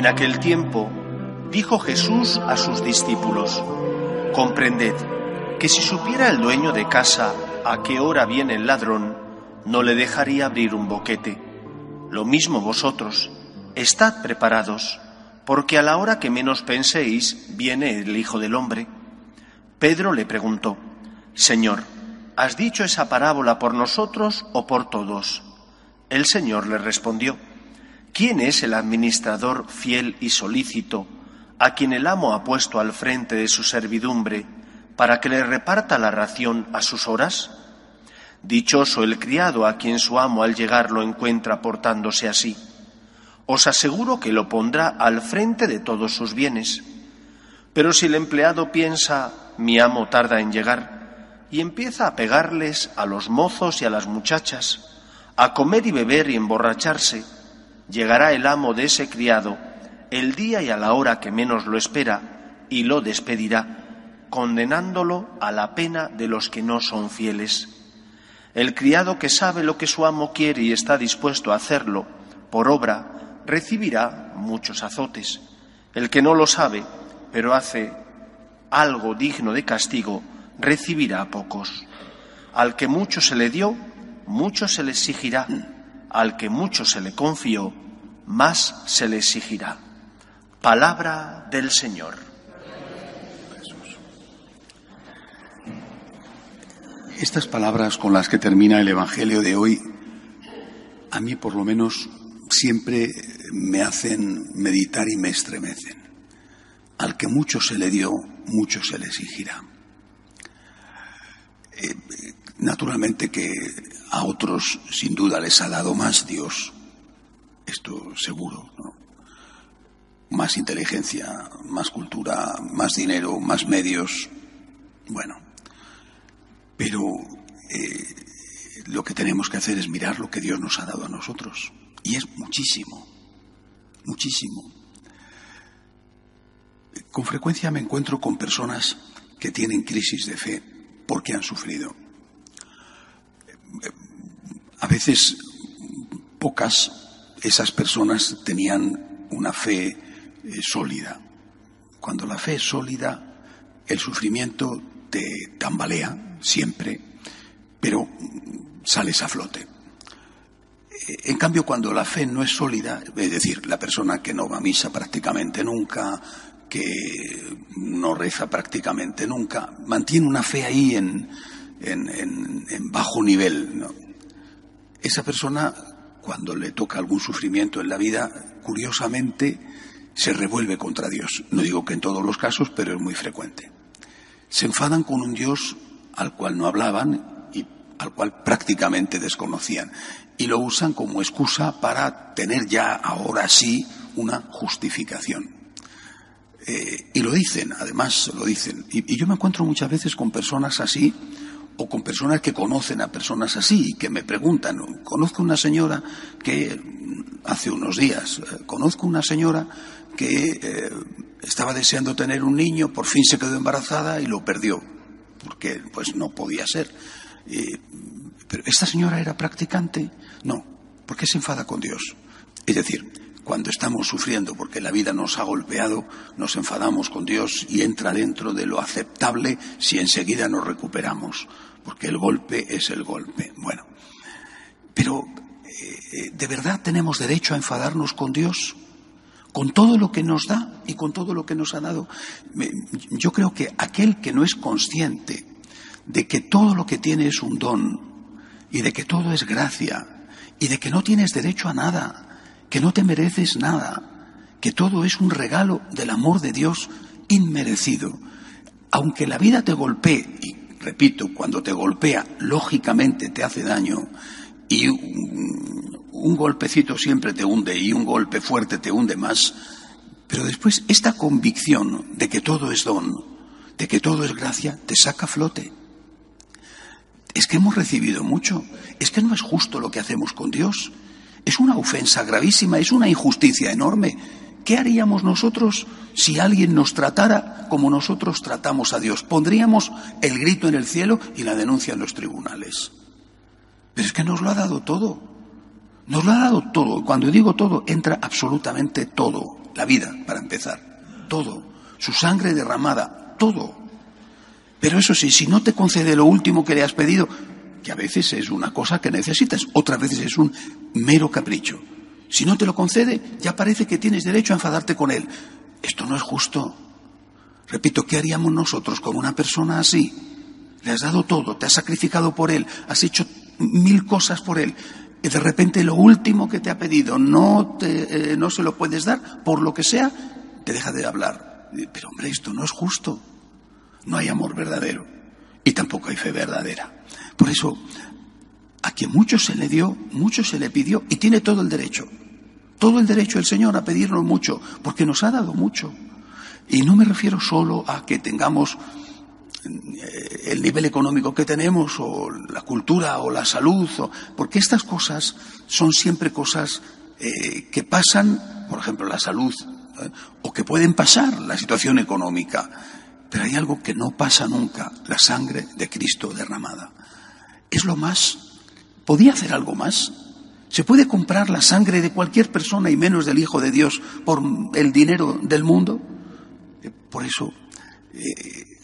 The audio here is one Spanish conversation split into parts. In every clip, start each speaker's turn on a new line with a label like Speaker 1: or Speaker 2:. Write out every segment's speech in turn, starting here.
Speaker 1: En aquel tiempo dijo Jesús a sus discípulos, comprended que si supiera el dueño de casa a qué hora viene el ladrón, no le dejaría abrir un boquete. Lo mismo vosotros, estad preparados, porque a la hora que menos penséis viene el Hijo del Hombre. Pedro le preguntó, Señor, ¿has dicho esa parábola por nosotros o por todos? El Señor le respondió, ¿quién es el administrador fiel y solícito a quien el amo ha puesto al frente de su servidumbre para que le reparta la ración a sus horas? Dichoso el criado a quien su amo al llegar lo encuentra portándose así. Os aseguro que lo pondrá al frente de todos sus bienes. Pero si el empleado piensa, mi amo tarda en llegar, y empieza a pegarles a los mozos y a las muchachas, a comer y beber y emborracharse, llegará el amo de ese criado el día y a la hora que menos lo espera y lo despedirá, condenándolo a la pena de los que no son fieles. El criado que sabe lo que su amo quiere y está dispuesto a hacerlo por obra, recibirá muchos azotes. El que no lo sabe, pero hace algo digno de castigo, recibirá pocos. Al que mucho se le dio, mucho se le exigirá. Al que mucho se le confió, más se le exigirá. Palabra del Señor.
Speaker 2: Estas palabras con las que termina el Evangelio de hoy, a mí por lo menos siempre me hacen meditar y me estremecen. Al que mucho se le dio, mucho se le exigirá. Eh, naturalmente que a otros sin duda les ha dado más Dios, esto seguro. Más inteligencia, más cultura, más dinero, más medios, bueno. Pero eh, lo que tenemos que hacer es mirar lo que Dios nos ha dado a nosotros. Y es muchísimo, muchísimo. Con frecuencia me encuentro con personas que tienen crisis de fe porque han sufrido. A veces pocas esas personas tenían una fe eh, sólida. Cuando la fe es sólida, el sufrimiento te tambalea siempre, pero sales a flote. En cambio, cuando la fe no es sólida, es decir, la persona que no va a misa prácticamente nunca, que no reza prácticamente nunca, mantiene una fe ahí en, en, bajo nivel. Esa persona, cuando le toca algún sufrimiento en la vida, curiosamente se revuelve contra Dios. No digo que en todos los casos, pero es muy frecuente. Se enfadan con un Dios al cual no hablaban y al cual prácticamente desconocían. Y lo usan como excusa para tener ya ahora sí una justificación. Eh, y lo dicen, además lo dicen. Y, yo me encuentro muchas veces con personas así o con personas que conocen a personas así y que me preguntan. Conozco una señora que hace unos días, eh, conozco una señora que eh, estaba deseando tener un niño, por fin se quedó embarazada y lo perdió, porque pues no podía ser. pero esta señora era practicante, no, porque se enfada con Dios. Es decir, cuando estamos sufriendo porque la vida nos ha golpeado, nos enfadamos con Dios y entra dentro de lo aceptable si enseguida nos recuperamos, porque el golpe es el golpe. Bueno, pero eh, ¿de verdad tenemos derecho a enfadarnos con Dios? Con todo lo que nos da y con todo lo que nos ha dado. Yo creo que aquel que no es consciente de que todo lo que tiene es un don y de que todo es gracia y de que no tienes derecho a nada, que no te mereces nada, que todo es un regalo del amor de Dios inmerecido. Aunque la vida te golpee, y repito, cuando te golpea, lógicamente te hace daño, y un, golpecito siempre te hunde y un golpe fuerte te hunde más, pero después esta convicción de que todo es don, de que todo es gracia, te saca a flote. Es que hemos recibido mucho, es que no es justo lo que hacemos con Dios, es una ofensa gravísima, es una injusticia enorme. ¿Qué haríamos nosotros si alguien nos tratara como nosotros tratamos a Dios? Pondríamos el grito en el cielo y la denuncia en los tribunales. Pero es que nos lo ha dado todo. Nos lo ha dado todo. Cuando digo todo, entra absolutamente todo. la vida, para empezar, todo, su sangre derramada, todo. Pero eso sí, si no te concede lo último que le has pedido, que a veces es una cosa que necesitas, otras veces es un mero capricho. Si no te lo concede, ya parece que tienes derecho a enfadarte con él. Esto no es justo. Repito, ¿qué haríamos nosotros con una persona así? Le has dado todo, te has sacrificado por él, has hecho mil cosas por él. Y de repente lo último que te ha pedido no, te, eh, no se lo puedes dar, por lo que sea, te deja de hablar. Pero hombre, esto no es justo. No hay amor verdadero y tampoco hay fe verdadera. Por eso, a quien mucho se le dio, mucho se le pidió y tiene todo el derecho. Todo el derecho el Señor a pedirnos mucho, porque nos ha dado mucho. Y no me refiero solo a que tengamos eh, el nivel económico que tenemos, o la cultura, o la salud, porque estas cosas son siempre cosas eh, que pasan, por ejemplo, la salud, ¿eh? o que pueden pasar, la situación económica. Pero hay algo que no pasa nunca, la sangre de Cristo derramada. Es lo más. ¿Podía hacer algo más? ¿Se puede comprar la sangre de cualquier persona y menos del Hijo de Dios por el dinero del mundo? Por eso,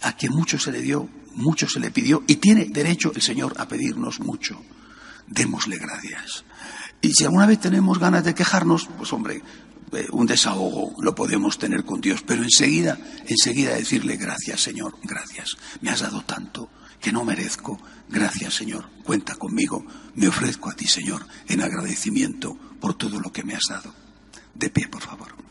Speaker 2: a quien mucho se le dio, mucho se le pidió y tiene derecho el Señor a pedirnos mucho. Démosle gracias. Y si alguna vez tenemos ganas de quejarnos, pues hombre, eh, un desahogo lo podemos tener con Dios, pero enseguida, enseguida decirle gracias, Señor, gracias. Me has dado tanto que no merezco. Gracias, Señor. Cuenta conmigo. Me ofrezco a ti, Señor, en agradecimiento por todo lo que me has dado. De pie, por favor.